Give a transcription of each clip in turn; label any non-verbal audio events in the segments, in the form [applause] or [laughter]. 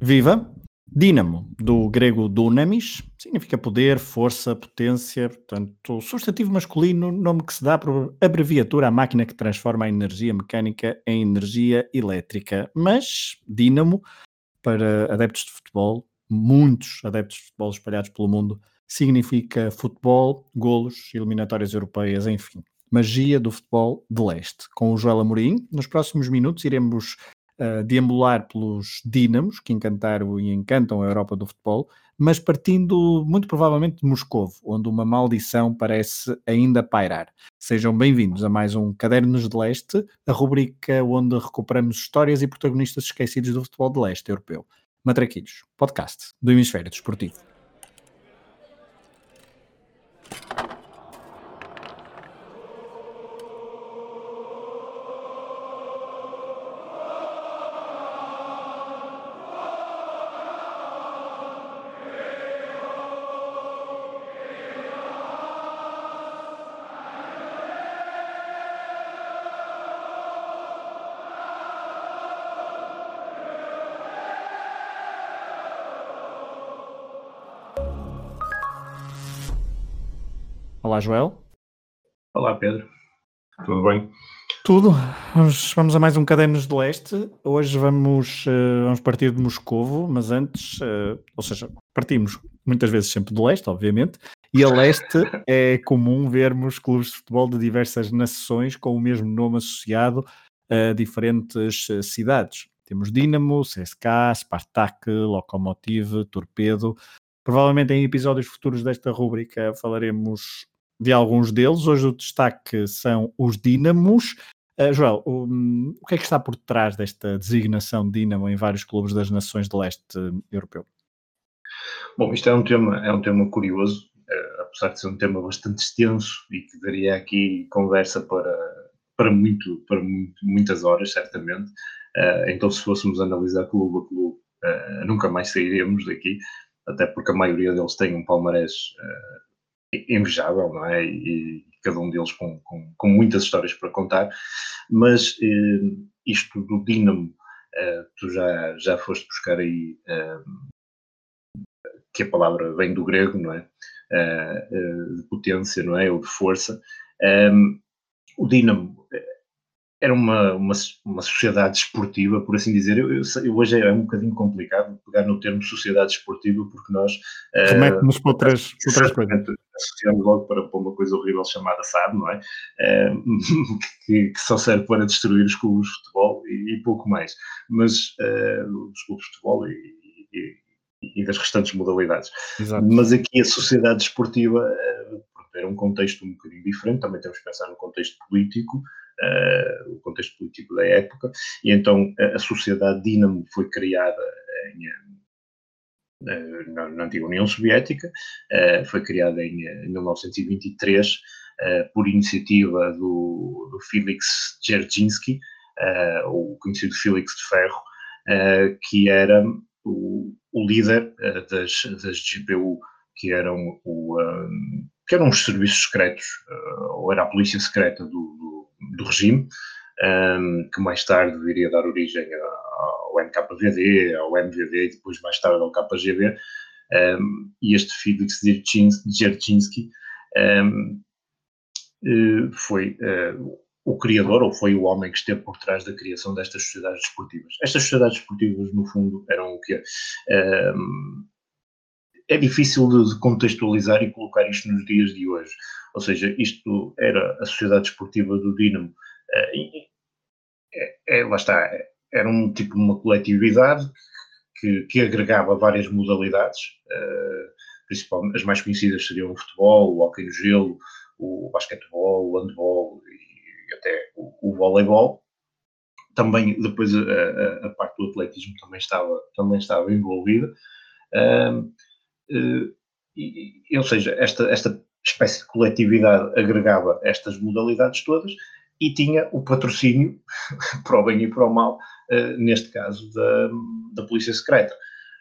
Viva! Dínamo, do grego dunamis, significa poder, força, potência, portanto, substantivo masculino, nome que se dá por abreviatura à máquina que transforma a energia mecânica em energia elétrica. Mas dínamo, para adeptos de futebol, muitos adeptos de futebol espalhados pelo mundo, significa futebol, golos, eliminatórias europeias, enfim. Magia do futebol de leste. Com o Joel Amorim, nos próximos minutos iremos uh, deambular pelos dínamos que encantaram e encantam a Europa do futebol, mas partindo muito provavelmente de Moscovo, onde uma maldição parece ainda pairar. Sejam bem-vindos a mais um Cadernos de Leste, a rubrica onde recuperamos histórias e protagonistas esquecidos do futebol de leste europeu. Matraquilhos, podcast do Hemisfério Desportivo. Olá, Joel. Olá, Pedro. Tudo bem? Tudo. Vamos, vamos a mais um Cadernos do Leste. Hoje vamos, uh, vamos partir de Moscovo, mas antes, uh, ou seja, partimos muitas vezes sempre do leste, obviamente, e a leste [laughs] é comum vermos clubes de futebol de diversas nações com o mesmo nome associado a diferentes uh, cidades. Temos Dinamo, CSKA, Spartak, Lokomotiv, Torpedo. Provavelmente em episódios futuros desta rúbrica falaremos de alguns deles. Hoje o destaque são os Dínamos. Uh, Joel, um, o que é que está por trás desta designação de Dínamo em vários clubes das nações de leste europeu? Bom, isto é um tema, é um tema curioso, uh, apesar de ser um tema bastante extenso e que daria aqui conversa para, para, muito, para muito, muitas horas, certamente. Uh, então, se fôssemos analisar clube a clube, nunca mais sairemos daqui, até porque a maioria deles tem um palmarés invejável, não é? E, cada um deles com, com, com, muitas histórias para contar, mas eh, isto do Dínamo, eh, tu já, já foste buscar aí eh, que a palavra vem do grego, não é? Eh, eh, de potência, não é? Ou de força. Eh, o Dínamo era uma, uma, uma, sociedade esportiva, por assim dizer. Eu, eu, hoje é um bocadinho complicado pegar no termo sociedade esportiva, porque nós. Remete-nos uh, para outras, [laughs] outras coisas. Associamos logo para, para, uma coisa horrível chamada SAD, não é? Uh, [laughs] que, que, só serve para destruir os clubes de futebol e, e pouco mais. Mas uh, os clubes de futebol e, e, e das restantes modalidades. Exato. Mas aqui a sociedade esportiva era um contexto um bocadinho diferente, também temos que pensar no contexto político, uh, o contexto político da época, e então a, a sociedade Dinamo foi criada em, eh, na, na, antiga União Soviética, uh, foi criada em, em 1923 uh, por iniciativa do, do Felix Dzerzhinsky, o conhecido Felix de Ferro, que era o, o líder das, das GPU, que eram o, um, que eram os serviços secretos, ou era a polícia secreta do, do do regime, um, que mais tarde viria a dar origem ao NKVD, ao MVD e depois mais tarde ao KGB. Um, e este Felix Dzerzhinsky um, foi uh, o criador, ou foi o homem que esteve por trás da criação destas sociedades desportivas. Estas sociedades desportivas, no fundo, eram o quê? Um, é difícil de contextualizar e colocar isto nos dias de hoje. Ou seja, isto era a Sociedade Desportiva do Dinamo. É, é, lá está, era um tipo uma coletividade que, que agregava várias modalidades, uh, principalmente as mais conhecidas seriam o futebol, o hockey no gelo, o basquetebol, o handball e até o, o voleibol. Também depois a, a, a, parte do atletismo também estava, também estava envolvida. Uh, uh, e, ou seja, esta, esta espécie de coletividade agregava estas modalidades todas e tinha o patrocínio, [laughs] para o bem e para o mal, uh, neste caso, da, da Polícia Secreta.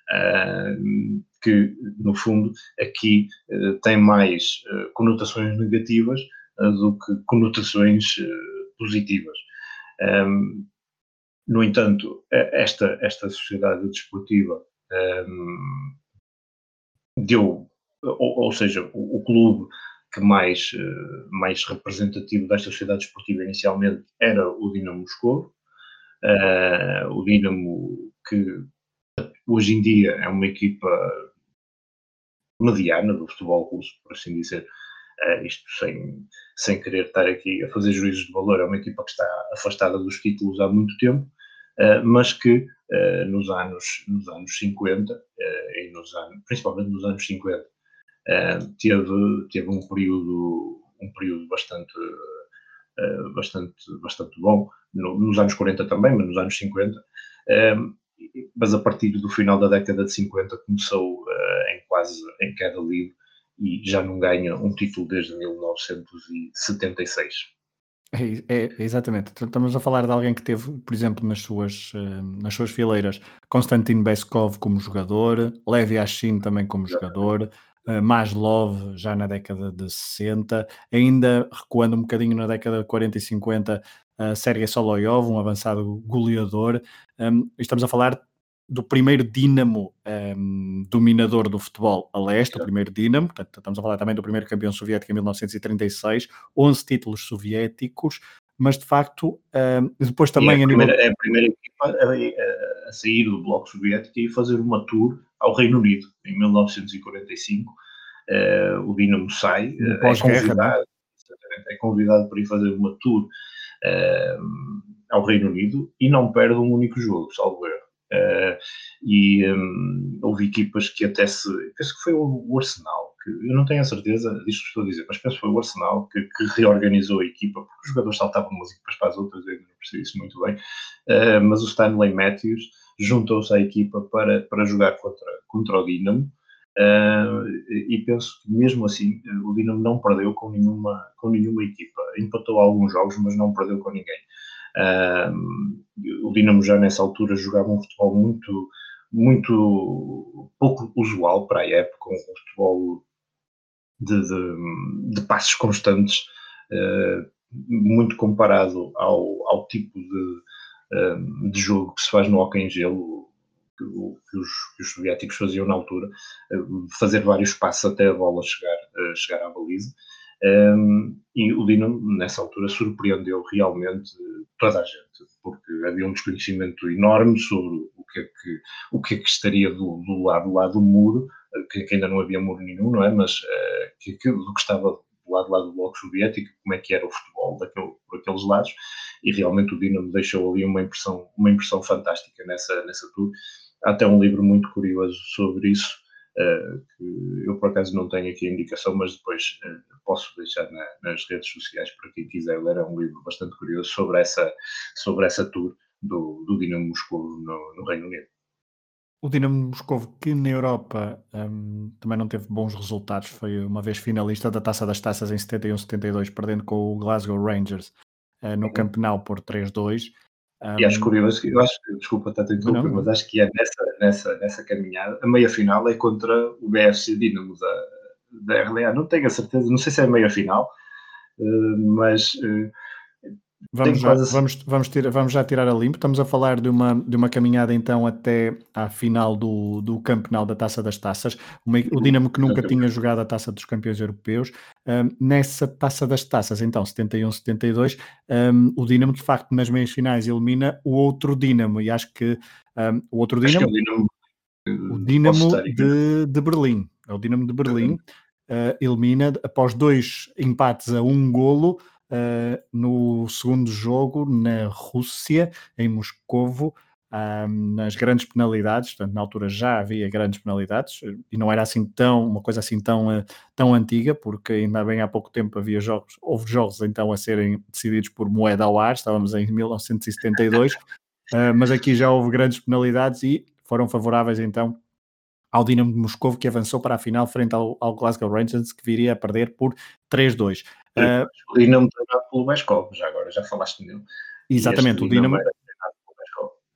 Uh, que, no fundo, aqui tem mais conotações negativas do que conotações positivas. No entanto, esta, esta sociedade desportiva deu, ou, ou seja, o, o, clube que mais, mais representativo desta sociedade desportiva inicialmente era o Dinamo Moscou, uh, o Dinamo que hoje em dia é uma equipa mediana do futebol russo, por assim dizer, uh, isto sem, sem querer estar aqui a fazer juízos de valor, é uma equipa que está afastada dos títulos há muito tempo, mas que uh, nos, anos, nos anos 50, e nos anos, principalmente nos anos 50, teve, teve um período, um período bastante, bastante, bastante bom, no, nos anos 40 também, mas nos anos 50, mas a partir do final da década de 50 começou em quase em queda livre e já não ganha um título desde 1976. É, é, exatamente. Estamos a falar de alguém que teve, por exemplo, nas suas, eh, nas suas fileiras Konstantin Beskov como jogador, Levi Yashin também como jogador, uh, Maslov já na década de 60, ainda recuando um bocadinho na década de 40 e 50, uh, Sergei Soloyov, um avançado goleador. Um, estamos a falar do primeiro dínamo um, ehm, dominador do futebol a leste, o primeiro dínamo, portanto, estamos a falar também do primeiro campeão soviético em 1936, 11 títulos soviéticos, mas de facto, um, ehm, depois também... É a, primeira, nível... é a primeira equipa a, a, sair do bloco soviético e fazer uma tour ao Reino Unido, em 1945, uh, eh, o Dinamo sai, uh, é, convidado, é convidado para ir fazer uma tour uh, ao Reino Unido e não perde um único jogo, salvo erro. Uh, e um, houve equipas que até se. Penso que foi o, Arsenal, que eu não tenho a certeza disto que estou a dizer, mas penso que foi o Arsenal que, que reorganizou a equipa, porque os jogadores saltavam de para as outras, eu não percebi isso muito bem. Uh, mas o Stanley Matthews juntou-se à equipa para, para jogar contra, contra o Dinamo. Uh, e penso que mesmo assim o Dinamo não perdeu com nenhuma, com nenhuma equipa. Empatou alguns jogos, mas não perdeu com ninguém. O Dinamo já nessa altura jogava um futebol muito, muito pouco usual para a época, um futebol de, de, de passos constantes, uh, muito comparado ao, ao tipo de, de jogo que se faz no hockey em gelo, que, os, que os, soviéticos faziam na altura, uh, fazer vários passos até a bola chegar, chegar à baliza. Um, e o Dinamo, nessa altura, surpreendeu realmente toda a gente, porque havia um desconhecimento enorme sobre o que é que, o que, é que estaria do, do lado, lá do muro, que, que, ainda não havia muro nenhum, não é? Mas uh, que, do que estava do lado lá do Bloco Soviético, como é que era o futebol daquele, por aqueles lados, e realmente o Dinamo deixou ali uma impressão, uma impressão fantástica nessa, nessa tour. Há até um livro muito curioso sobre isso, que eu por acaso não tenho aqui a indicação, mas depois uh, posso deixar na, nas redes sociais para quem quiser ler. É um livro bastante curioso sobre essa, sobre essa tour do, do Dinamo Moscou no, no Reino Unido. O Dinamo Moscou, que na Europa um, também não teve bons resultados, foi uma vez finalista da Taça das Taças em 71-72, perdendo com o Glasgow Rangers uh, no uhum. Campeonato por 3-2. Um, e acho curioso, eu acho, desculpa estar a interromper, mas acho que é nessa, nessa, nessa caminhada, a meia final é contra o BFC Dinamo da, da RDA. Não tenho a certeza, não sei se é a meia final, uh, mas uh, Vamos já, vamos, vamos, tirar, vamos já tirar a limpo. Estamos a falar de uma, de uma caminhada então até à final do, do campeonato da Taça das Taças. Uma, o Dinamo que nunca tinha jogado a Taça dos Campeões Europeus. Um, nessa Taça das Taças, então, 71-72, um, o Dinamo de facto nas meias finais elimina o outro Dinamo. E acho que um, o outro Dinamo, é o Dinamo, o Dinamo de, de Berlim. É o Dinamo de Berlim. Uh, elimina após dois empates a um golo uh, no segundo jogo na Rússia, em Moscovo, um, nas grandes penalidades, portanto, na altura já havia grandes penalidades e não era assim tão, uma coisa assim tão, uh, tão antiga, porque ainda bem há pouco tempo havia jogos, houve jogos então a serem decididos por moeda ao ar, estávamos em 1972, uh, [laughs] ah, mas aqui já houve grandes penalidades e foram favoráveis então ao Dinamo de Moscou, que avançou para a final frente ao, ao Glasgow Rangers, que viria a perder por 3-2. Uh, o Dinamo treinado pelo Beskov, já agora, já falaste nele. Exatamente, o Dinamo,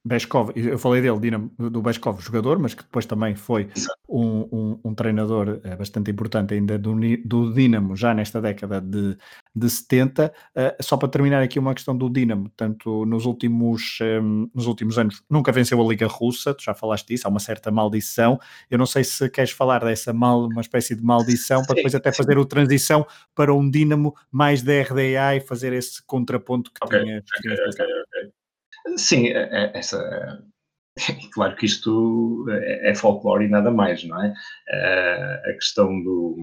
Beskov, eu falei dele, do Beskov, jogador, mas que depois também foi um, um, um, treinador eh, bastante importante ainda do, do Dinamo, já nesta década de, de 70. Uh, só para terminar aqui uma questão do Dinamo, tanto nos últimos, um, ehm, nos últimos anos nunca venceu a Liga Russa, tu já falaste disso, há uma certa maldição. Eu não sei se queres falar dessa mal, uma espécie de maldição, para depois até fazer a transição para um Dinamo mais da RDA e fazer esse contraponto que okay, tinha. Okay, okay. Sim, é, é, essa, [laughs] claro que isto é, é folclore e nada mais, não é? A questão do,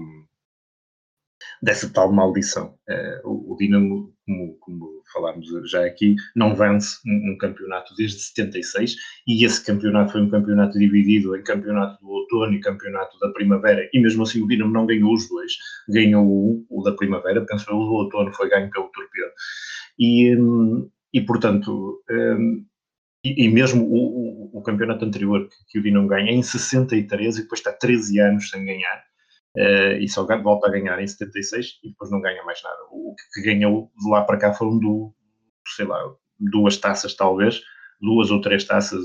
dessa tal maldição. O, Dinamo, como, como, falámos já aqui, não vence um, campeonato desde 76 e esse campeonato foi um campeonato dividido em campeonato do outono e campeonato da primavera e mesmo assim o Dinamo não ganhou os dois. Ganhou o, o da primavera, penso que o do outono foi ganho pelo Torpedo. E, hum, e portanto, um, e, e, mesmo o, o, o, campeonato anterior que, que o Dinamo ganha em 63 e depois está 13 anos sem ganhar, uh, e só volta a ganhar em 76 e depois não ganha mais nada. O que ganhou de lá para cá foram do, sei lá, duas taças talvez, duas ou três taças,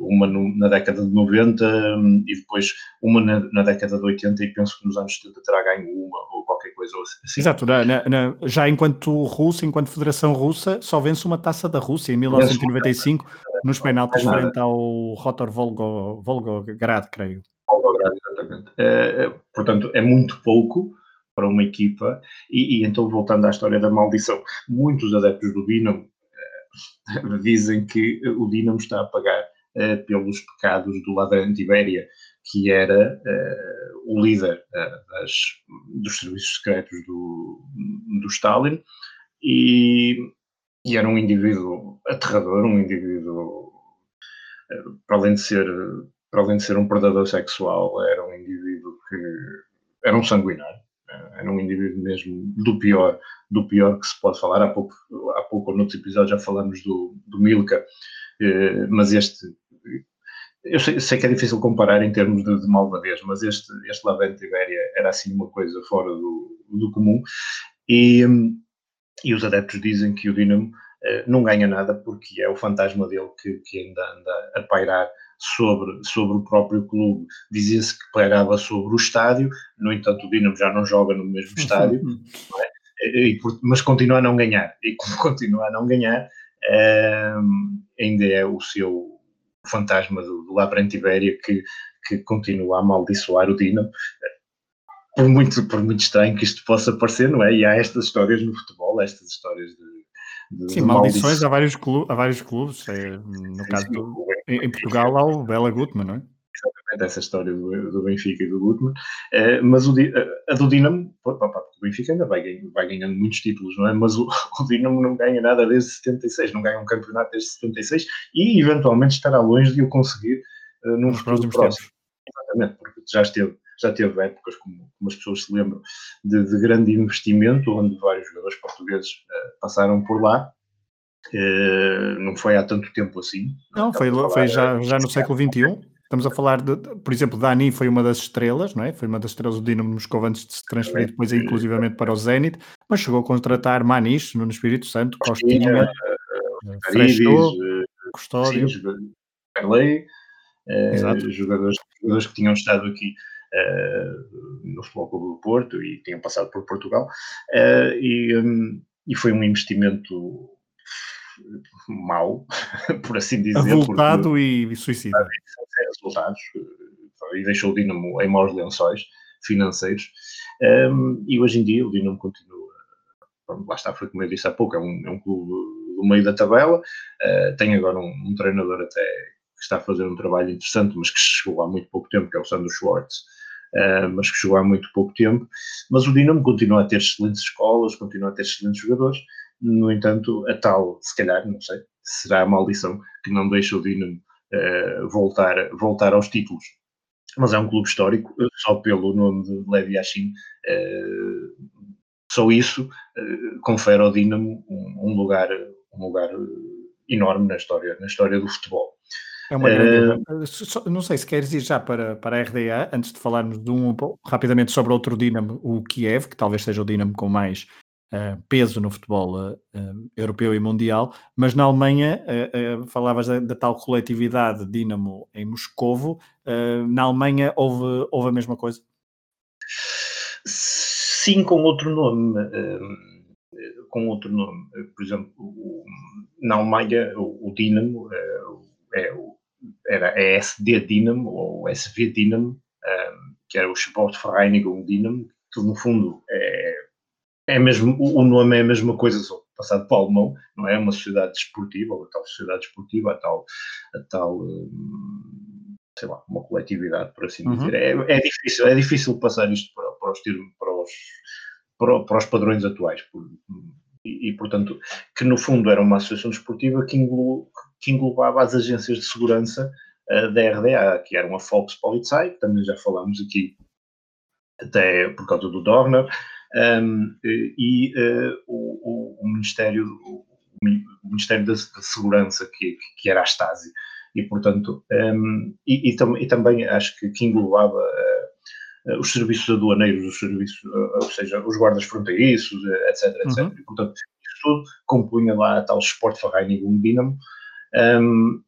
uma no, na década de 90 um, e depois uma na, na, década de 80 e penso que nos anos 70 terá ganho uma ou qualquer coisa assim. Exato, na, na, já enquanto russo, enquanto Federação Russa, só vence uma taça da Rússia em 1995 nos penaltis frente ao Rotor Volgo, Volgograd, creio. Volgograd, exatamente. É, é, portanto, é muito pouco para uma equipa e, e então voltando à história da maldição, muitos adeptos do Dinamo [laughs] dizem que o Dinamo está a pagar uh, pelos pecados do ladrão de Ibéria, que era uh, o líder uh, das, dos serviços secretos do, do Stalin. E, e, era um indivíduo aterrador, um indivíduo, para além de ser para além de ser um predador sexual, era um indivíduo que era um sanguinário era um indivíduo mesmo do pior, do pior que se pode falar. Há pouco, há pouco ou noutros episódios já falamos do, do Milka, eh, mas este, eu sei, sei, que é difícil comparar em termos de, de malvadez, mas este, este Lavente Ibéria era assim uma coisa fora do, do comum. E, e os adeptos dizem que o Dinamo eh, não ganha nada porque é o fantasma dele que, que ainda anda a pairar sobre, sobre o próprio clube. Dizia-se que pairava sobre o estádio, no entanto o Dinamo já não joga no mesmo estádio, é? e, mas continua a não ganhar. E como [laughs] continua a não ganhar, ehm, ainda é o seu fantasma do, do Labrante Ibéria que, que continua a amaldiçoar o Dinamo. Por muito, por muito estranho que isto possa parecer, não é? E há estas histórias no futebol, estas histórias de Sim, maldições há vários, clubes, há vários clubes. É, no caso sim, do, em, em, Portugal há o Bela Gutmann, não é? Exatamente, essa história do, do Benfica e do Gutmann. É, mas o, a do Dinamo, o Benfica ainda vai, vai ganhando muitos títulos, não é? Mas o, [laughs] o Dinamo não ganha nada desde 76, não ganha um campeonato desde 76 e eventualmente estará longe de o conseguir uh, num Nos próximos próximo. tempos. Exatamente, porque já esteve já teve épocas, como, como as pessoas se lembram, de, de, grande investimento, onde vários jogadores portugueses uh, passaram por lá. Uh, não foi há tanto tempo assim. Não, foi, foi já, já no século XXI. Estamos a falar de, por exemplo, Dani foi uma das estrelas, não é? Foi uma das estrelas do Dinamo Moscou antes de se transferir depois inclusivamente para o Zenit, mas chegou a contratar Manis no Espírito Santo, Costinha, uh, Freixo, Custódio, Perley, uh, jogadores, jogadores que tinham estado aqui no Futebol Clube do Porto e tinham passado por Portugal, uh, e, um, e foi um investimento mau, [laughs] por assim dizer. Avultado e suicida. Resultados, e deixou o Dinamo em maus lençóis financeiros. Um, e hoje em dia o Dinamo continua, lá está, foi como eu disse há pouco, é um, é um clube do meio da tabela, uh, tem agora um, um, treinador até que está a fazer um trabalho interessante, mas que chegou há muito pouco tempo, que é o Sandro Schwartz, uh, mas que chegou há muito pouco tempo. Mas o Dinamo continua a ter excelentes escolas, continua a ter excelentes jogadores, no entanto, a tal, se calhar, não sei, será a maldição que não deixa o Dinamo uh, voltar, voltar aos títulos. Mas é um clube histórico, só pelo nome de Levi Yashin, uh, só isso confere ao Dinamo um, um lugar, um lugar enorme na história, na história do futebol. É uma grande. Uh, não sei se queres ir já para, para a RDA, antes de falarmos de um rapidamente sobre outro Dinamo, o Kiev, que talvez seja o Dinamo com mais uh, peso no futebol uh, europeu e mundial, mas na Alemanha, falavas da, da, tal coletividade Dinamo em Moscovo, na Alemanha houve, houve a mesma coisa? Sim, com outro nome. com outro nome. Por exemplo, o, na Alemanha, o, o Dinamo é, era a SD Dinamo ou SV Dinamo, que era o Sportvereinigung Dinamo, que no fundo é, é mesmo, o nome é a mesma coisa, só passado para o alemão, não é? Uma sociedade desportiva, ou a tal sociedade desportiva, a tal, a tal hum, sei lá, uma coletividade, por assim uhum. dizer. É, é, difícil, é difícil passar isto para, para os termos, para os, para, para os padrões atuais. E, e, portanto, que no fundo era uma associação desportiva que, englo, que englobava as agências de segurança uh, da RDA, que era uma Volkspolizei, que também já falamos aqui, até por causa do Dorner, um, e uh, o, o, Ministério, o, Ministério da Segurança, que, que era a Stasi. E, portanto, um, e, e, tam, e, também acho que, que englobava uh, os serviços aduaneiros, os serviços, ou seja, os guardas fronteiriços, etc, etc. Uhum. E, portanto, isso tudo compunha lá a tal Sportvereinigung Dinamo, um,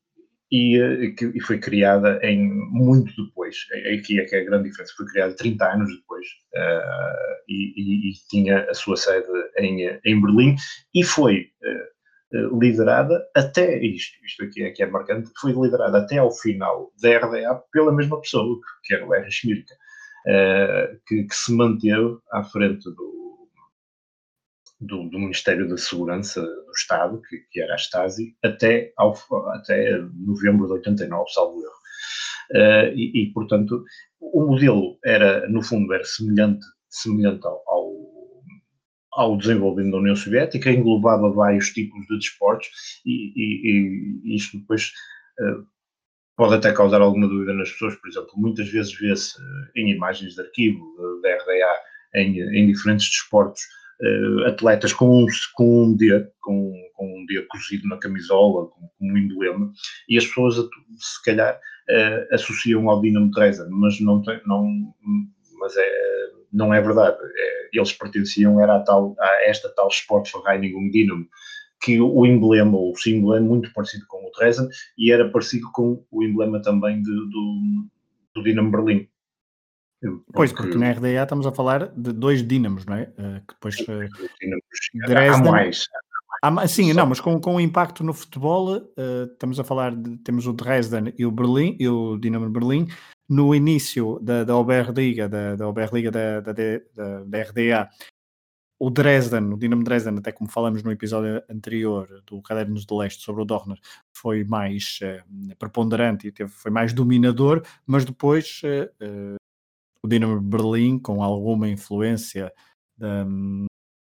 e, eh, e foi criada em muito depois. Aqui é que é a grande diferença. Foi criada 30 anos depois uh, e, e, e, tinha a sua sede em, em Berlim e foi uh, liderada até isto, isto aqui é que é marcante, foi liderada até ao final da RDA pela mesma pessoa, que era o R. Schmirka, uh, que, que se manteve à frente do, do, do, Ministério da Segurança do Estado, que, que, era a Stasi, até, ao, até novembro de 89, salvo erro. Uh, e, e, portanto, o modelo era, no fundo, era semelhante, semelhante ao, ao, ao desenvolvimento da União Soviética, englobava vários tipos de desportos e, e, e isto depois uh, pode até causar alguma dúvida nas pessoas, por exemplo, muitas vezes vê-se em imagens de arquivo da RDA em, em diferentes desportos uh, atletas com um, com um D, com, com um D cozido na camisola, com, com um emblema, e as pessoas, se calhar, uh, associam ao Dinamo Dresden, mas não, tem, não, mas é, não é verdade. É, eles pertenciam era a, tal, a esta tal Sportvereinigung Dinamo, que o emblema, o símbolo é muito parecido com o Dresden e era parecido com o emblema também de, do, do Dinamo Berlim. Pois, porque na RDA estamos a falar de dois dínamos, não é? Uh, que depois. Uh, Dresden, há mais. Há, sim, Só. não, mas com, com o impacto no futebol, uh, estamos a falar de. Temos o Dresden e o Berlim, e o Dinamo de Berlim. No início da, da Oberliga, da, da Oberliga da, da, da, da RDA, o Dresden, o Dinamo Dresden, até como falamos no episódio anterior do Cadernos de Leste sobre o Dorner, foi mais uh, preponderante e teve, foi mais dominador, mas depois uh, o Dinamo Berlim, com alguma influência da,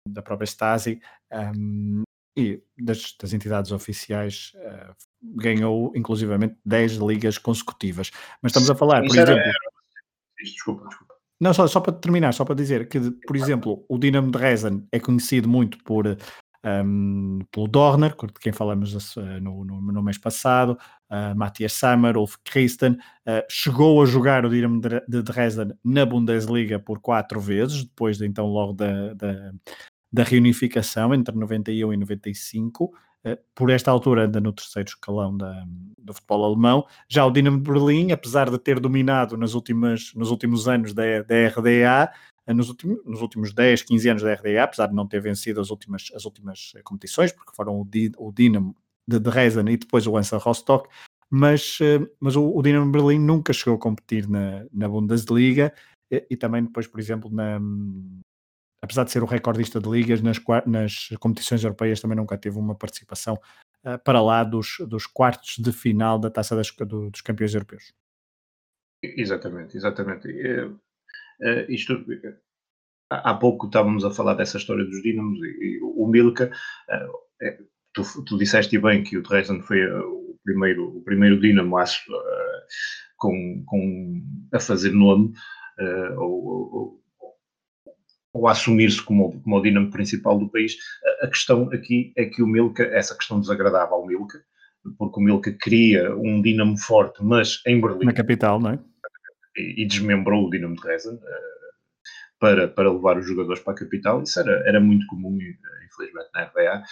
da própria Stasi um, e das, das, entidades oficiais, uh, ganhou inclusivamente 10 ligas consecutivas. Mas estamos a falar, por exemplo. Desculpa, desculpa. Não, só, só para terminar, só para dizer que, por exemplo, o Dinamo de Dresden é conhecido muito por um, pelo Dorner, de quem falamos uh, no, no, no, mês passado, uh, Matthias Sammer, Ulf Christen, uh, chegou a jogar o Dinamo de Dresden na Bundesliga por quatro vezes, depois de, então logo da, da, da reunificação entre 91 e 95, por esta altura anda no terceiro escalão da, do futebol alemão. Já o Dinamo de Berlim, apesar de ter dominado nas últimas, nos últimos anos da, da RDA, nos últimos, nos últimos 10, 15 anos da RDA, apesar de não ter vencido as últimas, as últimas competições, porque foram o, Di, o Dinamo de Dresden e depois o Hansa Rostock, mas, eh, mas o, o Dinamo Berlim nunca chegou a competir na, na Bundesliga e, e também depois, por exemplo, na, apesar de ser o recordista de ligas, nas, nas competições europeias também nunca teve uma participação uh, para lá dos, dos quartos de final da Taça das, do, dos Campeões Europeus. Exatamente, exatamente. Uh, isto, há pouco estávamos a falar dessa história dos Dínamos e, e o Milka, uh, é, tu, tu disseste bem que o Dresden foi o primeiro, o primeiro Dínamo a, com, com, a fazer nome, ou, ou, ou assumir-se como, como o Dinamo principal do país. A, questão aqui é que o Milka, essa questão desagradava ao Milka, porque o Milka queria um Dinamo forte, mas em Berlim. Na capital, não é? E, desmembrou o Dinamo de Dresden. Uh, para, para levar os jogadores para a capital. Isso era, era muito comum, infelizmente, na RBA.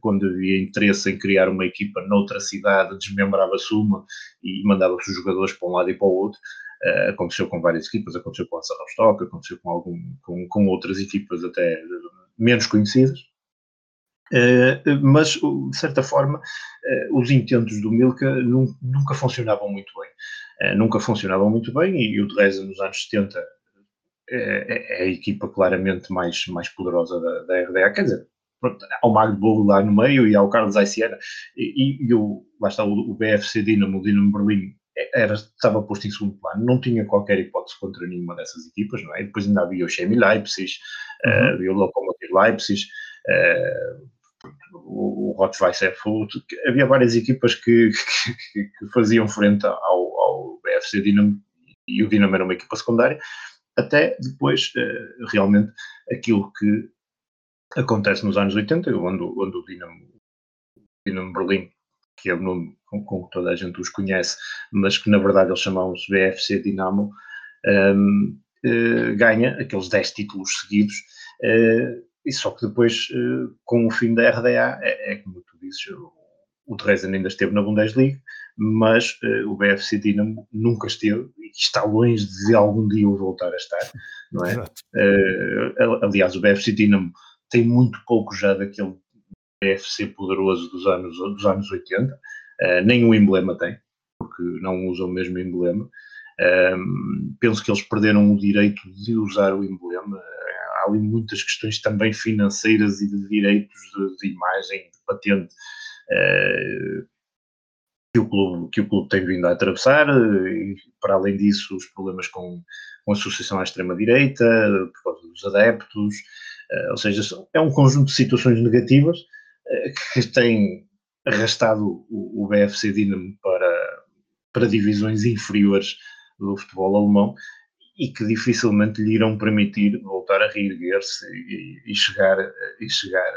Quando havia interesse em criar uma equipa noutra cidade, desmembrava-se uma e mandava-se os jogadores para um lado e para o outro. Uh, aconteceu com várias equipas, aconteceu com a Serra Rostock, aconteceu com, algum, com, com outras equipas até menos conhecidas. Uh, mas, de certa forma, uh, os intentos do Milka nunca funcionavam muito bem. Nunca funcionavam muito bem e, o Dresden nos anos 70 é, é, a equipa claramente mais, mais poderosa da, da RDA, quer dizer, pronto, há o Magdeburg lá no meio e há o Carlos Aiciana e, e, e o, lá está o, o BFC Dinamo, o Dinamo Berlim era, estava posto em segundo plano, não tinha qualquer hipótese contra nenhuma dessas equipas, não é? E depois ainda havia o Chemi Leipzig, uhum. uh, havia o Lokomotiv Leipzig, uh, o, o Rottweiler Foot, havia várias equipas que, [laughs] que, que faziam frente ao, ao, BFC Dinamo e o Dinamo era uma equipa secundária, até depois uh, realmente aquilo que acontece nos anos 80, onde, onde o Dinamo, Dinamo Berlim que é o nome com, com, que toda a gente os conhece, mas que na verdade eles chamam-se BFC Dinamo, um, uh, eh, ganha aqueles 10 títulos seguidos, uh, e só que depois, uh, com o fim da RDA, é, é como tu dizes, o, o Dresden ainda esteve na Bundesliga, mas o BFC Dinamo nunca esteve e está longe de algum dia o voltar a estar, não é? aliás, o BFC Dinamo tem muito pouco já daquele BFC poderoso dos anos, dos anos 80, uh, eh, nem o emblema tem, porque não usam o mesmo emblema. Um, penso que eles perderam o direito de usar o emblema. Há ali muitas questões também financeiras e de direitos de, de imagem, de patente, uh, que, o clube, que o clube tem vindo a atravessar. E, para além disso, os problemas com, com a associação à extrema-direita, por causa dos adeptos. Uh, ou seja, é um conjunto de situações negativas [laughs] que tem arrastado o, BFC Dinamo para, para divisões inferiores do futebol alemão e que dificilmente lhe irão permitir voltar a reerguer-se e, e, chegar, e chegar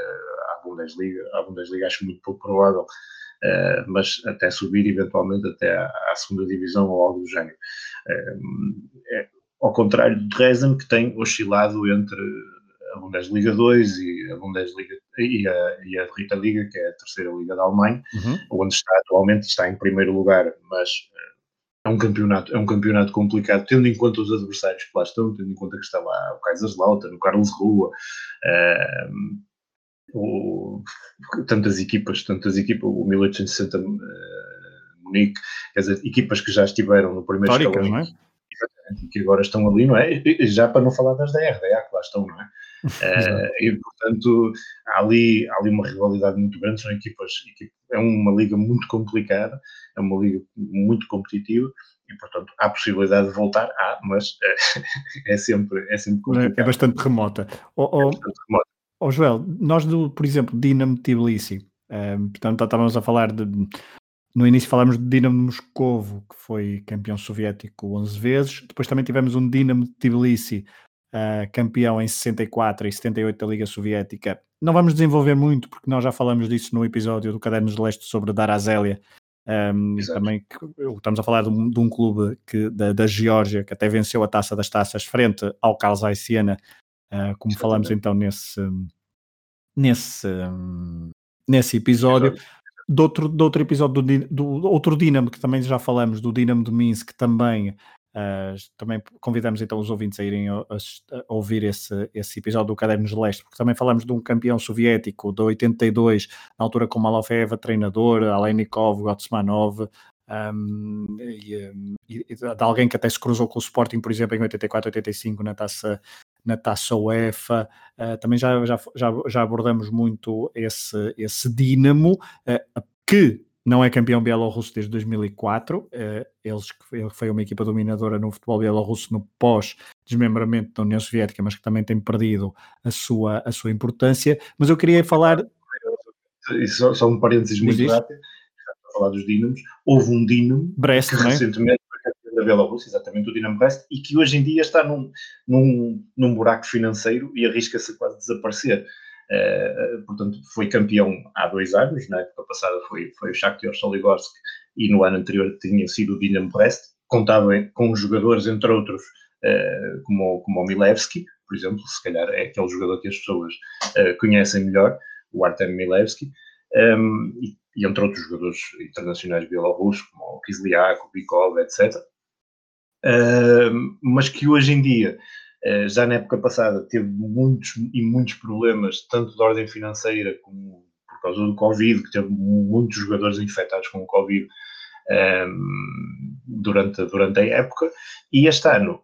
Bundesliga. À Bundesliga acho muito pouco provável, uh, mas até subir eventualmente até à, à, segunda divisão ou algo do género. Uh, é, ao contrário do Dresden, que tem oscilado entre a Bundesliga 2 e a Bundesliga e a, e a Rita Liga, que é a terceira liga da Alemanha, uhum. onde está atualmente, está em primeiro lugar, mas é um campeonato, é um campeonato complicado, tendo em conta os adversários que lá estão, tendo em conta que está lá o Kaiserslautern, o Carlos Rua, uh, o, tantas equipas, tantas equipas, o 1860 uh, Munique, quer dizer, equipas que já estiveram no primeiro escalão, não é? Exatamente, que agora estão ali, não é? Já para não falar das da RDA, que lá estão, não é? [laughs] Uh, e, portanto, há ali, há ali uma rivalidade muito grande, são equipas, é uma liga muito complicada, é uma liga muito competitiva, e, portanto, há possibilidade de voltar, há, mas é, [laughs] é sempre, é sempre é complicado. É bastante remota. Oh, oh, é bastante remota. Oh, Joel, nós, do, por exemplo, Dinamo Tbilisi, um, eh, portanto, estávamos a falar de. No início falámos de Dinamo de Moscovo, que foi campeão soviético 11 vezes. Depois também tivemos um Dinamo de Tbilisi, uh, campeão em 64 e 78 da Liga Soviética. Não vamos desenvolver muito, porque nós já falamos disso no episódio do Cadernos de Leste sobre Darazélia. Um, também estamos a falar de um, de um clube que, da, da, Geórgia que até venceu a taça das taças frente ao Carlos Aiciana, uh, como falamos então nesse, nesse, um, nesse episódio. De outro, de outro episódio do, do, outro Dinamo que também já falamos, do Dinamo de Minsk, que também Uh, também convidamos então os ouvintes a irem a, a, a ouvir esse, esse episódio do Cadernos de Leste, porque também falamos de um campeão soviético de 82, na altura com Malofeva, treinador, Alenikov, Gotsmanov, um, e, e, de alguém que até se cruzou com o Sporting, por exemplo, em 84, 85 na taça na taça UEFA, uh, também já, já, já, já abordamos muito esse, esse dínamo, uh, que não é campeão bielorrusso desde 2004. Eh, eles ele foi uma equipa dominadora no futebol bielorrusso no pós-desmembramento da União Soviética, mas que também tem perdido a sua, a sua importância. Mas eu queria falar. Só, só um parênteses muito rápido, falar dos Dínamos. Houve um Dínamo Brest, que recentemente da Bielorrússia, exatamente o Dinamo Brest, e que hoje em dia está num, num, num buraco financeiro e arrisca-se quase desaparecer. Uh, portanto, foi campeão há dois anos, na época passada foi, foi o Shakhtar Soligorsk e no ano anterior tinha sido o Dinamo Brest, contava com jogadores, entre outros, uh, como, como o Milevski, por exemplo, se calhar é aquele jogador que as pessoas uh, conhecem melhor, o Artem Milevski, um, e, e, entre outros jogadores internacionais bielorrussos, como o Kizliak, o Bikov, etc. Mas que hoje em dia, uh, já na época passada, teve muitos e muitos problemas, tanto de ordem financeira como por causa do Covid, que teve muitos jogadores infectados com o Covid durante, durante a época, e este ano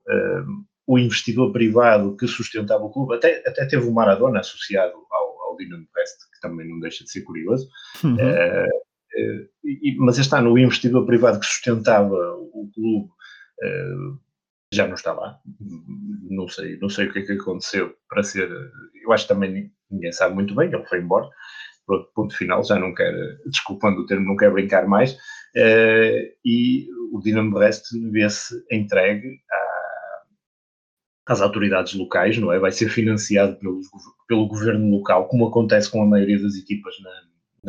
o investidor privado que sustentava o clube, até, até teve o Maradona associado ao, ao Dinamo Brest, que também não deixa de ser curioso, uhum. uh, uh, e, mas este ano o investidor privado que sustentava o clube já não está lá. Não sei, não sei o que é que aconteceu para ser. Eu acho que também ninguém sabe muito bem, ele foi embora. Pronto, ponto final, já não quero, desculpando o termo, não quero brincar mais. Uh, e o Dinamo Brest vê-se entregue às autoridades locais, não é? Vai ser financiado pelo, pelo governo local, como acontece com a maioria das equipas na,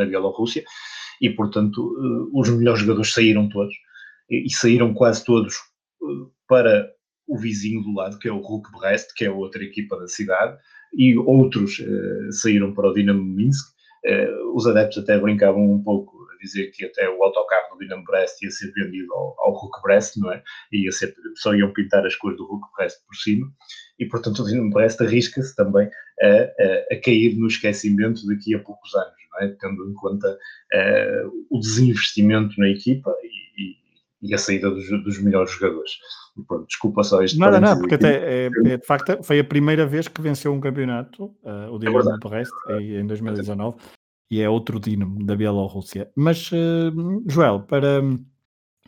na Bielorrússia, e portanto uh, os melhores jogadores saíram todos, e, saíram quase todos para o vizinho do lado, que é o Ruk Brest, que é outra equipa da cidade, e outros saíram para o Dinamo Minsk, Uh, os adeptos até brincavam um pouco a dizer que até o autocarro do Dinamo Brest ia ser vendido ao, ao Hulk Brest, não é? E ia ser, só iam pintar as cores do Hulk Brest por cima. E, portanto, o Dinamo Brest arrisca-se também a, a, a, cair no esquecimento daqui a poucos anos, não é? Tendo em conta uh, o desinvestimento na equipa e, e, e a saída dos, dos melhores jogadores. Pronto, desculpa só este. Nada, não, porque aqui. até é, é, de facto foi a primeira vez que venceu um campeonato, uh, o Dinamo é Brest, em 2019, e é outro Dinamo da Bielorrússia. Mas, uh, Joel, para,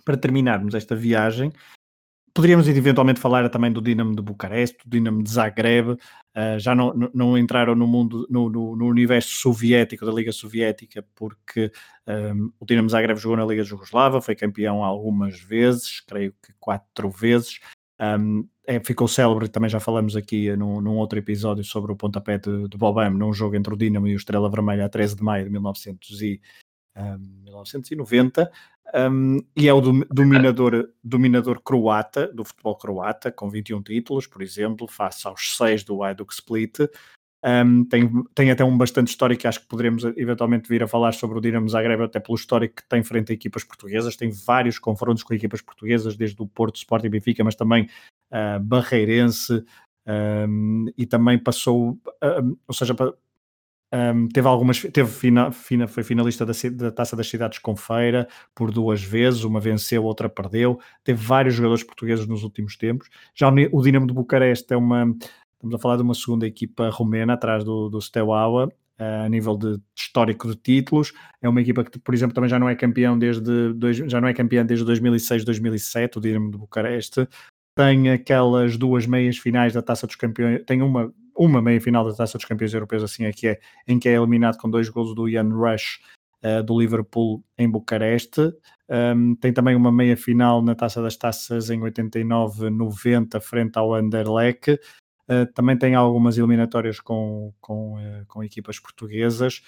para terminarmos esta viagem, Poderíamos eventualmente falar também do Dinamo de Bucareste, do Dinamo de Zagreb, uh, já não, não entraram no mundo, no, no, no, universo soviético, da Liga Soviética, porque um, o Dinamo de Zagreb jogou na Liga Jugoslava, foi campeão algumas vezes, creio que quatro vezes, um, é, ficou célebre, também já falamos aqui num, num outro episódio sobre o pontapé de, de Bobam, num jogo entre o Dinamo e o Estrela Vermelha a 13 de maio de 1900 e, um, ehm, 1990, um, e é o dominador, dominador croata, do futebol croata, com 21 títulos, por exemplo, face aos 6 do Hajduk Split. Um, tem, tem até um bastante histórico, acho que poderemos eventualmente vir a falar sobre o Dinamo Zagreb, até pelo histórico que tem frente a equipas portuguesas. Tem vários confrontos com equipas portuguesas, desde o Porto, Sport e Benfica, mas também uh, Barreirense, um, e também passou, ou seja, um, teve algumas, teve fina, fina, foi finalista da, da, Taça das Cidades com Feira por duas vezes, uma venceu, outra perdeu. Teve vários jogadores portugueses nos últimos tempos. Já o Dinamo de Bucareste é uma, estamos a falar de uma segunda equipa romena atrás do, do Steaua, a nível de histórico de títulos. É uma equipa que, por exemplo, também já não é campeão desde dois, já não é campeã desde 2006, 2007, o Dinamo de Bucareste. Tem aquelas duas meias finais da Taça dos Campeões, tem uma uma meia final da Taça dos Campeões Europeus, assim é que é, em que é eliminado com dois gols do Ian Rush uh, do Liverpool em Bucareste. Um, tem também uma meia final na Taça das Taças em 89-90 frente ao Anderlecht. Uh, também tem algumas eliminatórias com, com, uh, com equipas portuguesas.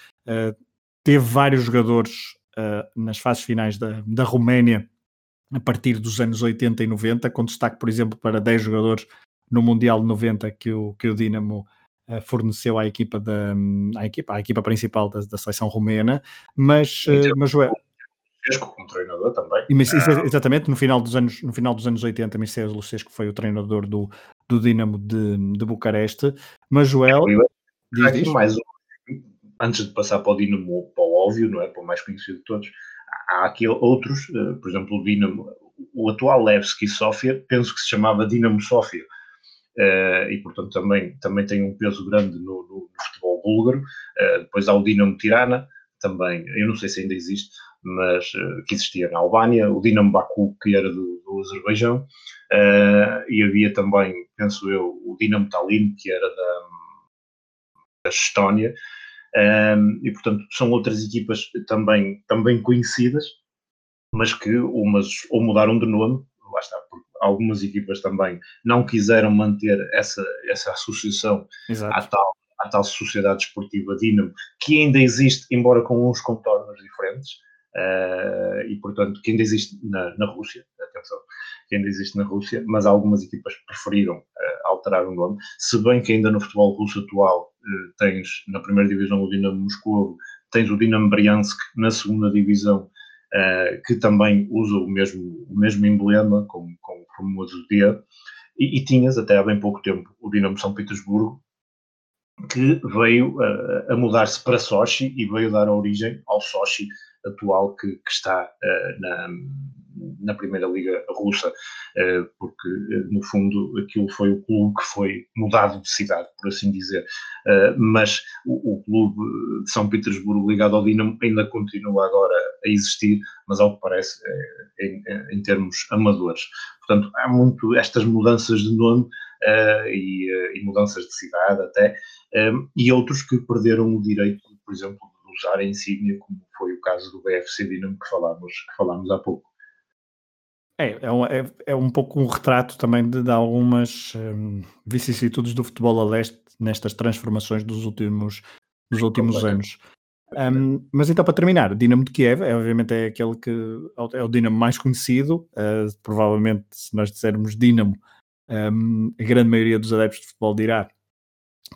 teve vários jogadores nas fases finais da, da Roménia a partir dos anos 80 e 90, com destaque, por exemplo, para 10 jogadores no Mundial de 90 que o, que o Dinamo uh, forneceu à equipa, da, à equipa, à equipa principal da, da seleção romena, mas, uh, mas o como treinador também. Mas, exatamente, no final dos anos, no final dos anos 80, Mircea Lucescu foi o treinador do, do Dinamo de, de Bucareste, mas Joel... Diz, diz. Mais um, antes de passar para o Dinamo, para o óbvio, não é? Para o mais conhecido de todos, há aqui outros, uh, por exemplo, o Dinamo, o atual Levski Sofia, penso que se chamava Dinamo Sofia, uh, e portanto também, também tem um peso grande no, no, no futebol búlgaro. Uh, depois há o Dinamo Tirana, também, eu não sei se ainda existe, mas uh, que existia na Albânia, o Dinamo Baku, que era do, do Azerbaijão, e havia também, penso eu, o Dinamo Tallinn, que era da, da Estónia, e portanto são outras equipas também, também conhecidas, mas que umas ou mudaram de nome, lá está, porque algumas equipas também não quiseram manter essa, essa associação à tal, à tal Sociedade Esportiva Dinamo, que ainda existe, embora com uns contornos diferentes, uh, e portanto que ainda existe na, na Rússia, atenção, que ainda existe na Rússia, mas algumas equipas preferiram, uh, alterar o nome, se bem que ainda no futebol russo atual tens na primeira divisão o Dinamo Moscou, tens o Dinamo Briansk na segunda divisão, que também usa o mesmo, o mesmo emblema, como, como, como o dia, e, e tinhas até há bem pouco tempo o Dinamo São Petersburgo, que veio uh, a mudar-se para Sochi e veio dar origem ao Sochi atual que, que está uh, na, na Primeira Liga Russa, uh, porque no fundo aquilo foi o clube que foi mudado de cidade, por assim dizer. mas o, o, clube de São Petersburgo ligado ao Dinamo ainda continua agora a existir, mas ao que parece em, em termos amadores. Portanto, há muito estas mudanças de nome uh, e, uh, e, mudanças de cidade até, um, eh, e outros que perderam o direito, por exemplo, usar a insígnia, como foi o caso do BFC Dinamo que falámos, que falámos há pouco. É, é um, é, é um pouco um retrato também de, de algumas um, vicissitudes do futebol a leste nestas transformações dos últimos, dos últimos anos. Um, mas então, para terminar, Dinamo de Kiev é obviamente é aquele que é o Dinamo mais conhecido. Uh, provavelmente, se nós dissermos Dinamo, um, a grande maioria dos adeptos de futebol dirá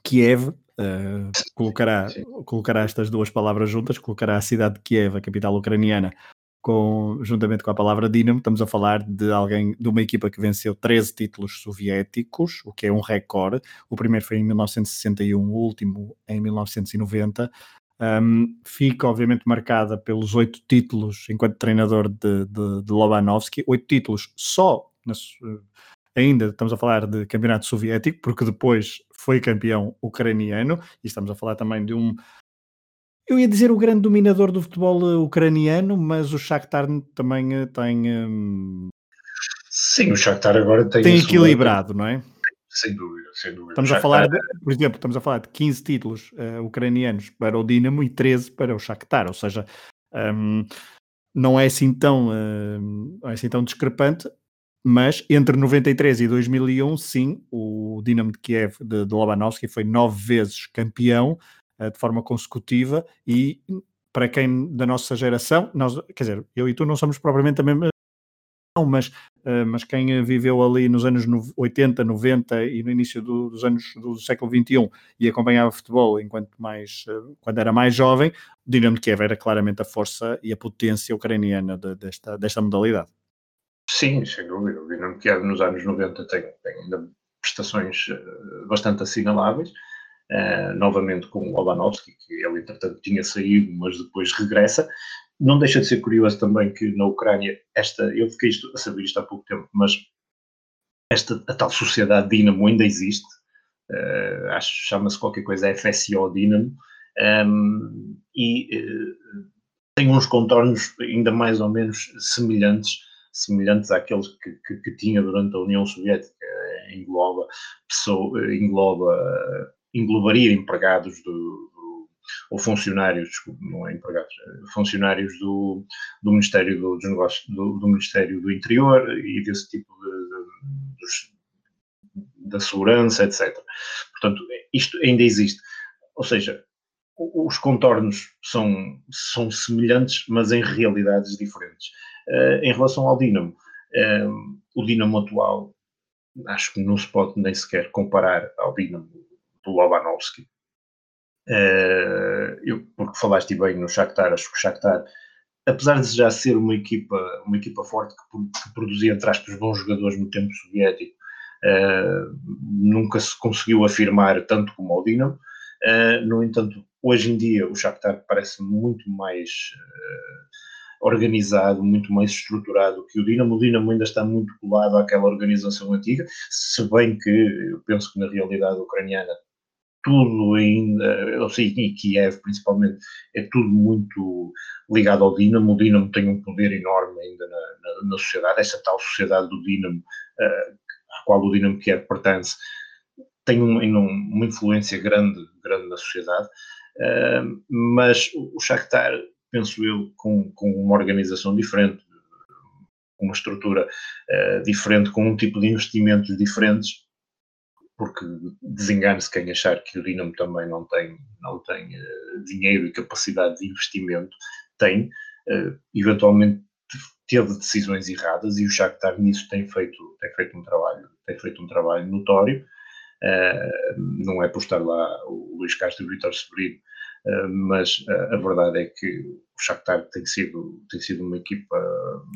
Kiev. [laughs] Uh, colocará, colocará estas duas palavras juntas, colocará a cidade de Kiev, a capital ucraniana, com, juntamente com a palavra Dinamo. Estamos a falar de alguém, de uma equipa que venceu 13 títulos soviéticos, o que é um recorde. O primeiro foi em 1961, o último em 1990. Um, fica, obviamente, marcada pelos oito títulos enquanto treinador de, de, de Lobanovski, oito títulos só, nas, ainda estamos a falar de campeonato soviético, porque depois foi campeão ucraniano, e estamos a falar também de um. Eu ia dizer o grande dominador do futebol eh, ucraniano, mas o Shakhtar também eh, tem. Um... Sim, o Shakhtar agora tem. Tem equilibrado, não é? Sem dúvida, sem dúvida. Estamos a falar, de, por exemplo, estamos a falar de 15 títulos uh, ucranianos para o Dinamo e 13 para o Shakhtar, ou seja, um, não é assim tão, uh, não é assim tão discrepante, mas entre 93 e 2001, sim, o Dinamo de Kiev de, de Lobanovski foi nove vezes campeão uh, de forma consecutiva e para quem da nossa geração, nós, quer dizer, eu e tu não somos propriamente a mesma não, mas, uh, mas quem viveu ali nos anos 80, 90 e no início do, dos anos do século XXI e acompanhava futebol enquanto mais, uh, quando era mais jovem, o Dinamo de Kiev era claramente a força e a potência ucraniana de, desta, desta modalidade. Sim, sem dúvida. O Dinamo Kiev nos anos 90 tem, tem ainda prestações uh, bastante assinaláveis. novamente com o Lobanovski, que ele entretanto tinha saído, mas depois regressa não deixa de ser curioso também que na Ucrânia, esta, eu fiquei isto, a saber isto há pouco tempo, mas esta, a tal sociedade Dinamo ainda existe, uh, acho chama-se qualquer coisa FSO Dinamo, um, ehm, e uh, tem uns contornos ainda mais ou menos semelhantes, semelhantes àqueles que, que, que tinha durante a União Soviética, engloba, pessoa, engloba, englobaria empregados do, ou funcionários, não é empregados, é funcionários do, do Ministério do, dos Negócios, do, do, Ministério do Interior e desse tipo de, de dos, da segurança, etc. Portanto, isto ainda existe. Ou seja, os contornos são, são semelhantes, mas em realidades diferentes. Uh, em relação ao Dinamo, uh, o Dinamo atual, acho que não se pode nem sequer comparar ao Dinamo do Lobanovski. Uh, eu, porque falaste bem no Shakhtar, acho que o Shakhtar, apesar de já ser uma equipa, uma equipa forte que, que produzia, entre aspas, bons jogadores no tempo soviético, uh, nunca se conseguiu afirmar tanto como o Dinamo. No entanto, hoje em dia o Shakhtar parece muito mais organizado, muito mais estruturado que o Dinamo. O Dinamo ainda está muito colado àquela organização antiga, se bem que eu penso que na realidade ucraniana tudo ainda, eu sei, e Kiev principalmente, é tudo muito ligado ao Dinamo. O Dinamo tem um poder enorme ainda na, na, na sociedade, essa tal sociedade do Dinamo, uh, à qual o Dinamo Kiev pertence, tem um, uma influência grande, grande na sociedade, uh, mas o Shakhtar, penso eu, com, com uma organização diferente, com uma estrutura uh, diferente, com um tipo de investimentos diferentes, porque desengane-se quem achar que o Dinamo também não tem, não tem uh, dinheiro e capacidade de investimento, tem, uh, eventualmente teve decisões erradas e o Shakhtar nisso tem feito, tem feito um trabalho, tem feito um trabalho notório. Não é por estar lá o Luís Castro e o Vitor Severino, mas a verdade é que o Shakhtar tem sido, tem sido uma equipa...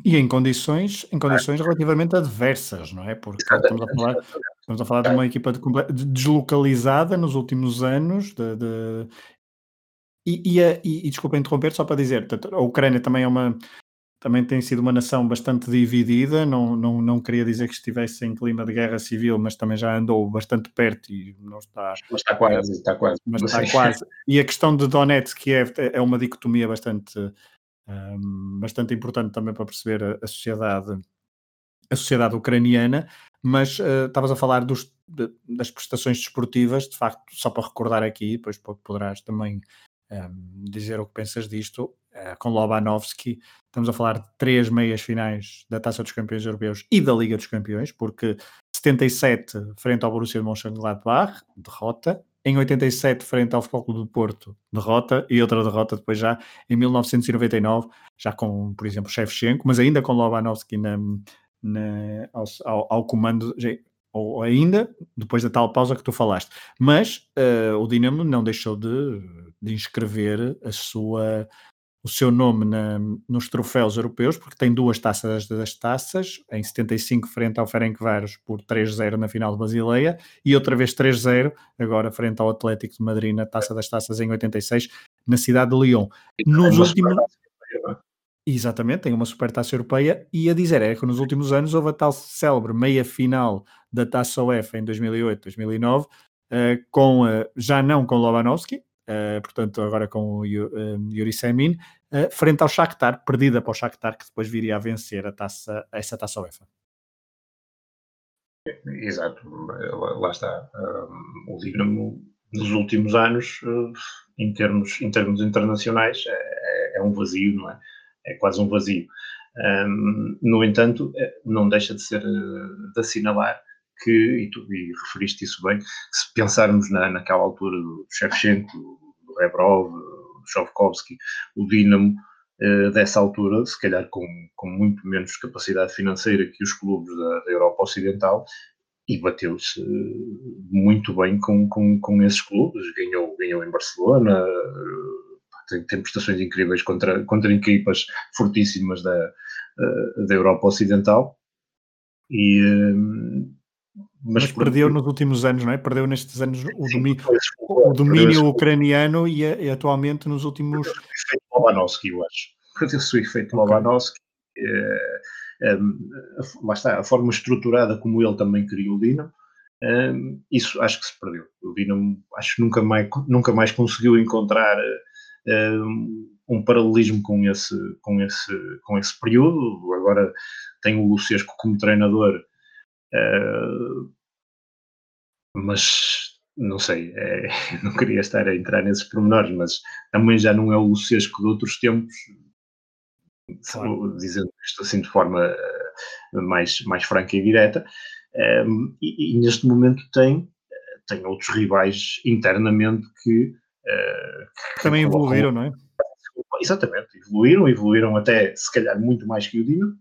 E em condições, em condições relativamente adversas, não é? Porque estamos a falar... Estamos a falar de uma equipa de, de, deslocalizada nos últimos anos, de, de e, e, e, e desculpa interromper, só para dizer, a Ucrânia também é uma também tem sido uma nação bastante dividida, não, não, não queria dizer que estivesse em clima de guerra civil, mas também já andou bastante perto e não está... Mas está quase, está quase. Mas está quase. E a questão de Donetsk, é, é uma dicotomia bastante, um, bastante importante também para perceber a, a, sociedade a sociedade ucraniana, mas uh, estavas a falar dos, de, das prestações desportivas, de facto, só para recordar aqui, depois poderás também dizer o que pensas disto, uh, com Lobanovski, estamos a falar de três meias finais da Taça dos Campeões Europeus e da Liga dos Campeões, porque 77 frente ao Borussia de Mönchengladbach, derrota, em 87 frente ao Futebol Clube do Porto, derrota, e outra derrota depois já em 1999, já com, por exemplo, Shevchenko, mas ainda com Lobanovski na, na, ao, ao, ao comando, ou ainda depois da tal pausa que tu falaste. Mas uh, o Dinamo não deixou de, de inscrever a sua, o seu nome na, nos troféus europeus, porque tem duas taças das taças, em 75 frente ao Ferencváros por 3-0 na final de Basileia, e outra vez 3-0 agora frente ao Atlético de Madrid na Taça das Taças em 86, na cidade de Lyon. Nos últimos... Exatamente, tem uma supertaça europeia e a dizer é que nos últimos anos houve a tal célebre meia final da Taça UEFA em 2008, 2009, uh, com, uh, já não com Lobanovski, uh, portanto agora com o Yuri Semin, uh, frente ao Shakhtar, perdida para o Shakhtar, que depois viria a vencer a taça, essa Taça UEFA. Exato, lá está. O Dinamo nos últimos anos, em termos, em termos internacionais, é, é, é um vazio, não é? é quase um vazio. Um, no entanto, não deixa de ser eh, de assinalar que, e tu e referiste isso bem, se pensarmos na, naquela altura do Shevchenko, do Rebrov, do Shovkovski, o Dinamo, uh, dessa altura, se calhar com, com muito menos capacidade financeira que os clubes da, da Europa Ocidental, e bateu-se muito bem com, com, com esses clubes, ganhou, ganhou em Barcelona, tem, tem prestações incríveis contra, contra equipas fortíssimas da, eh, da Europa Ocidental. E, eh, mas, mas perdeu nos últimos anos, não é? Perdeu nestes anos o domínio, o domínio ucraniano e, e, atualmente nos últimos. Perdeu o efeito Lobanovski, eu acho. Perdeu-se o efeito okay. Lobanovski. É, é, lá está, a forma estruturada como ele também criou o Dinamo, é, isso acho que se perdeu. O Dinamo acho que nunca mais, nunca mais conseguiu encontrar um paralelismo com esse, com, esse, com esse período. Agora tem o Lucesco como treinador, uh, mas não sei, é, [laughs] não queria estar a entrar nesses pormenores, mas também já não é o Lucesco de outros tempos, claro. dizendo isto assim de forma uh, mais, mais franca e direta. Um, e, e, neste momento tem, tem outros rivais internamente que que também evoluíram, não é? Exatamente, evoluíram, evoluíram até se calhar muito mais que o Dino.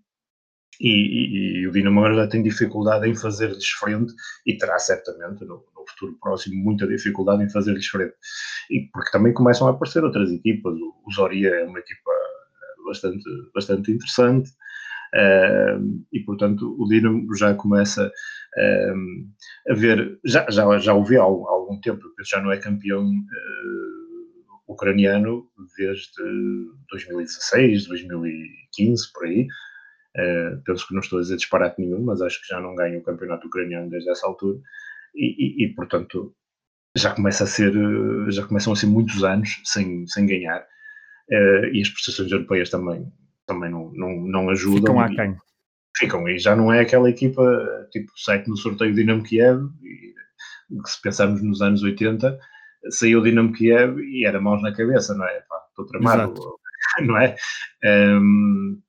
E, e, e o Dinamo agora tem dificuldade em fazer-lhes frente e terá certamente no, no, futuro próximo muita dificuldade em fazer-lhes frente. E porque também começam a aparecer outras equipas. O, o Zoria é uma equipa bastante, bastante interessante. Uh, e portanto o Dinamo já começa uh, a ver, já, já, já ouvi há, há algum tempo, já não é campeão uh, ucraniano desde 2016, 2015, por aí. Uh, penso que não estou a dizer disparate nenhum, mas acho que já não ganha o campeonato ucraniano desde essa altura. E, e, e, portanto, já começa a ser, já começam a ser muitos anos sem, sem ganhar. Uh, e as prestações europeias também também não, não, não ajudam. Ficam aquém. Ficam, e já não é aquela equipa tipo site no sorteio Dinamo Kiev, e, se pensarmos nos anos 80, saiu o Dinamo Kiev e era mãos na cabeça, não é? Pá, estou tramado, Exato. [laughs] não é? Um,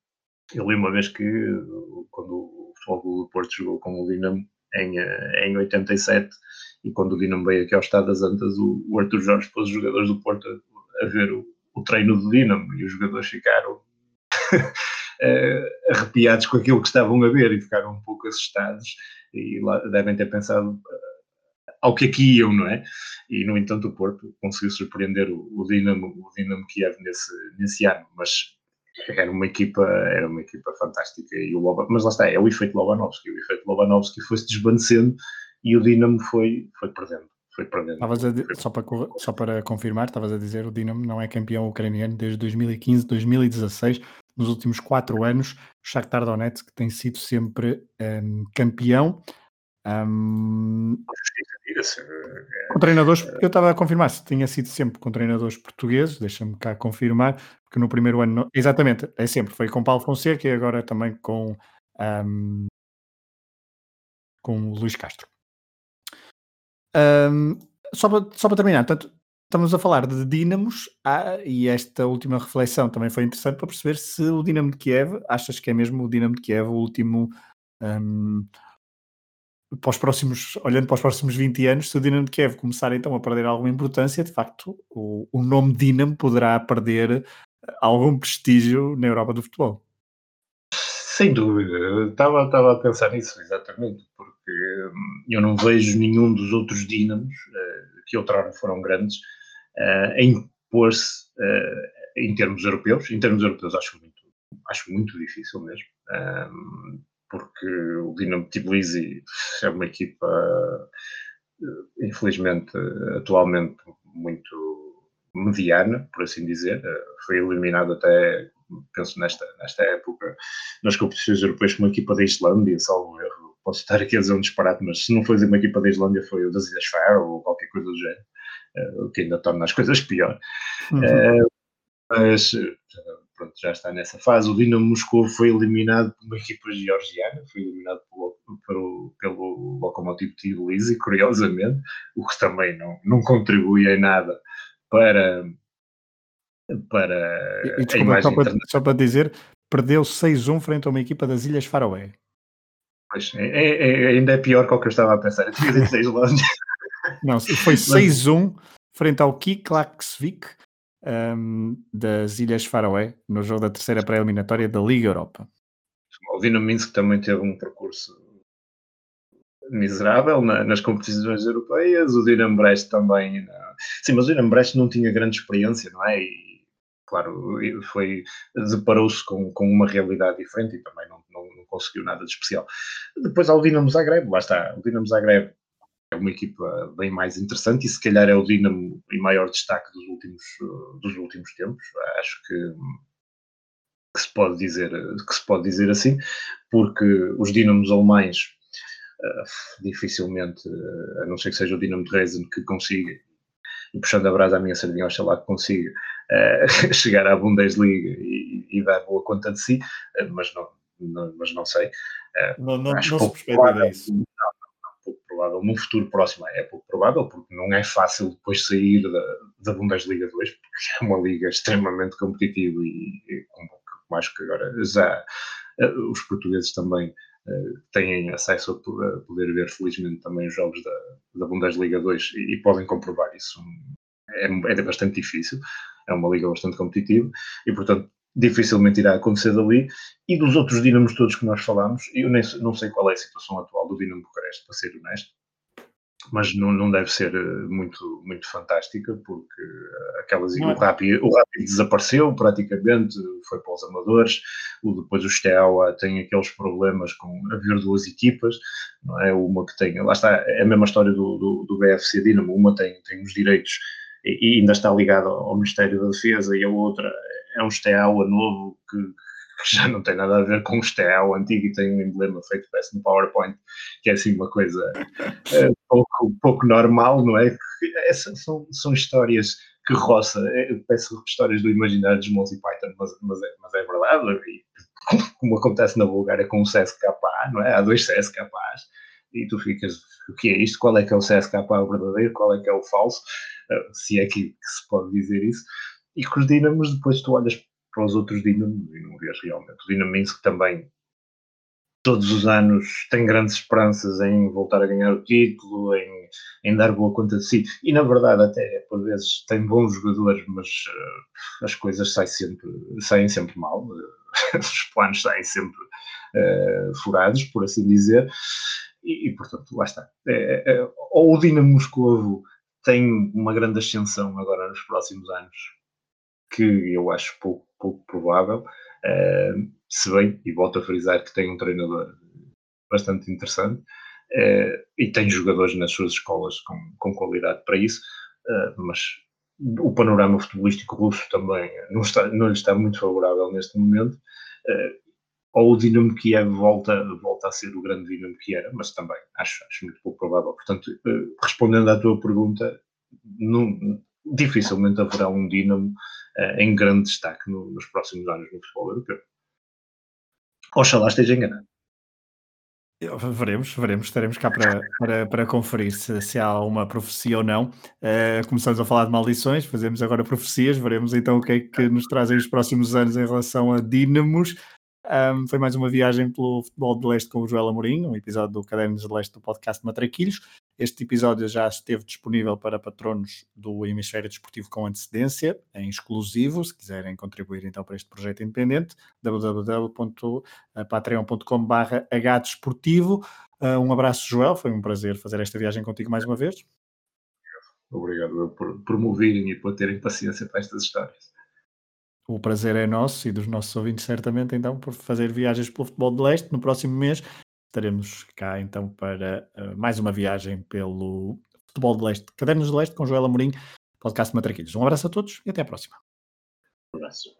eu li uma vez que quando o Futebol do Porto jogou com o Dinamo em, em 87 e quando o Dinamo veio aqui ao Estado das Antas, o, o Arthur Jorge pôs os jogadores do Porto a, a ver o, o treino do Dinamo e os jogadores ficaram [laughs] uh, arrepiados com aquilo que estavam a ver e ficaram um pouco assustados e lá devem ter pensado ao que aqui iam, não é? E, no entanto, o Porto conseguiu surpreender o, o Dinamo, o Dinamo Kiev nesse, nesse ano, mas era uma equipa, era uma equipa fantástica. E o Loba, mas lá está, é o efeito Lobanovski. O efeito Lobanovski foi-se desvanecendo e o Dinamo foi, foi perdendo. Foi perdendo. A, só, para, só para confirmar, estavas a dizer, o Dinamo não é campeão ucraniano desde 2015, 2016. Nos últimos quatro anos, o Shakhtar Donetsk tem sido sempre um, campeão. Um, com treinadores, eu estava a confirmar se tinha sido sempre com treinadores portugueses, deixa-me cá confirmar, porque no primeiro ano, exatamente, é sempre, foi com Paulo Fonseca e agora também com, um, com Luís Castro. Um, só, para, só para terminar, portanto, estamos a falar de Dínamos ah, e esta última reflexão também foi interessante para perceber se o Dinamo de Kiev, achas que é mesmo o Dinamo de Kiev o último. Um, para os próximos, olhando para os próximos 20 anos, se o Dinamo de Kiev começar então a perder alguma importância, de facto, o, o nome Dinamo poderá perder algum prestígio na Europa do futebol. Sem dúvida, estava, estava a pensar nisso, exatamente, porque hum, eu não vejo nenhum dos outros Dínamos, uh, que outrora foram grandes, em pôr-se uh, em termos europeus. Em termos europeus, acho muito, acho muito difícil mesmo, hum, porque o Dinamo Tbilisi é uma equipa, infelizmente, atualmente muito mediana, por assim dizer. Eh, foi eliminado até, penso nesta, nesta época, nas competições europeias com uma equipa da Islândia, salvo erro. Posso estar aqui a dizer um disparate, mas se não foi uma equipa da Islândia, foi o das Ilhas Faroe ou qualquer coisa do género, eh, o que ainda torna as coisas pior. Uhum. Eh, mas pronto, já está nessa fase. O Dinamo Moscou foi eliminado por uma equipa georgiana, foi eliminado pelo, pelo, pelo Lokomotiv Tbilisi, curiosamente, o que também não, não contribui em nada para, para e, desculpa, só para, só para dizer, perdeu 6-1 frente a uma equipa das Ilhas Faroé. Pois, é, é, é, ainda é pior que o que eu estava a pensar. Eu tinha dito 6 longe. Não, foi [laughs] 6-1 frente ao Kiklaksvik um, das Ilhas Faroé no jogo da terceira pré-eliminatória da Liga Europa. O Dinamo Minsk também teve um percurso miserável na, nas competições europeias, o Dinamo Brest também. Não. Sim, mas o Dinamo Brest não tinha grande experiência, não é? E, claro, foi deparou-se com, com uma realidade diferente e também não, não, não conseguiu nada de especial. Depois há o Dinamo Zagreb, lá está, o Dinamo Zagreb é uma equipa bem mais interessante e se calhar é o Dinamo em maior destaque dos últimos, dos últimos tempos. Acho que, que, se pode dizer, que se pode dizer assim, porque os Dinamos alemães uh, dificilmente, uh, a não ser que seja o Dinamo de Dresden que consiga, e puxando a brasa à minha sardinha, oxalá que consiga uh, [laughs] chegar à Bundesliga e, e, dar boa conta de si, mas, não, não, mas não sei. não, não, não se provável, isso. Não, provável. Num futuro próximo é pouco provável, porque não é fácil depois sair da, da Bundesliga 2, porque é uma liga extremamente competitiva e, e como, como acho que agora já os portugueses também têm acesso a poder ver, felizmente, também os jogos da, da Bundesliga 2 e, e podem comprovar isso. É, é bastante difícil, é uma liga bastante competitiva e, portanto, dificilmente irá acontecer dali. E dos outros Dinamos todos que nós falamos, eu nem, não sei qual é a situação atual do Dinamo Bucareste, para ser honesto, mas não, não deve ser eh, muito, muito fantástica, porque eh, aquelas, o, Rapid, o Rapid desapareceu praticamente, foi para os amadores, o, depois o Steaua tem aqueles problemas com haver duas equipas, não é? Uma que tem, lá está, é a mesma história do, do, do BFC Dinamo, uma tem, tem os direitos e, e ainda está ligada ao Ministério da Defesa e a outra é um Steaua novo que que já não tem nada a ver com o Steau antigo e tem um emblema feito parece no PowerPoint, que é assim uma coisa é, [laughs] pouco, pouco normal, não é? Essas são, são histórias que roça, é, peço histórias do imaginário dos Monty Python, mas, mas, é, mas é verdade, e, [laughs] como acontece na Bulgária com o CSKA, não é? Há dois CSKAs, e tu ficas, o que é isto? Qual é que é o CSKA verdadeiro? Qual é que é o falso? Se é que, que, se pode dizer isso. E com os Dinamos, depois tu olhas para os outros Dinamos e não vês realmente. O Dinaminsk também, todos os anos, tem grandes esperanças em voltar a ganhar o título, em, em dar boa conta de si. E na verdade, até por vezes, tem bons jogadores, mas uh, as coisas saem sempre, saem sempre mal. Uh, [laughs] os planos saem sempre uh, furados, por assim dizer. E, e, portanto, lá está. É, é, ou o Dinamo Moscovo tem uma grande ascensão agora nos próximos anos, que eu acho pouco, pouco provável, uh, se bem, e volto a frisar que tem um treinador bastante interessante, uh, e tem jogadores nas suas escolas com, com qualidade para isso, uh, mas o panorama futebolístico russo também não, está, não lhe está muito favorável neste momento, ou o Dinamo Kiev volta, volta a ser o grande Dinamo que era, mas também acho, acho muito pouco provável. Portanto, respondendo à tua pergunta, não, dificilmente haverá um Dinamo em grande destaque no, nos próximos anos no futebol europeu. Oxalá esteja enganado. Veremos, veremos, estaremos cá para, para, para conferir se, se há uma profecia ou não. Uh, começamos a falar de maldições, fazemos agora profecias, veremos então o que é que nos trazem os próximos anos em relação a Dínamos. Um, foi mais uma viagem pelo futebol de leste com o Joel Amorim, um episódio do Cadernos de Leste do podcast Matraquilhos. Este episódio já esteve disponível para patronos do Hemisfério Desportivo com antecedência, em exclusivo, se quiserem contribuir então para este projeto independente, www.patreon.com.br hdesportivo. Uh, um abraço, Joel, foi um prazer fazer esta viagem contigo mais uma vez. Obrigado por, ouvirem e por terem paciência para estas histórias. O prazer é nosso e dos nossos ouvintes, certamente, então, por fazer viagens pelo futebol de leste. No próximo mês estaremos cá então para uh, mais uma viagem pelo Futebol de Leste, Cadernos de Leste, com Joela Mourinho, podcast Matraquilhos. Um abraço a todos e até à próxima. Um abraço.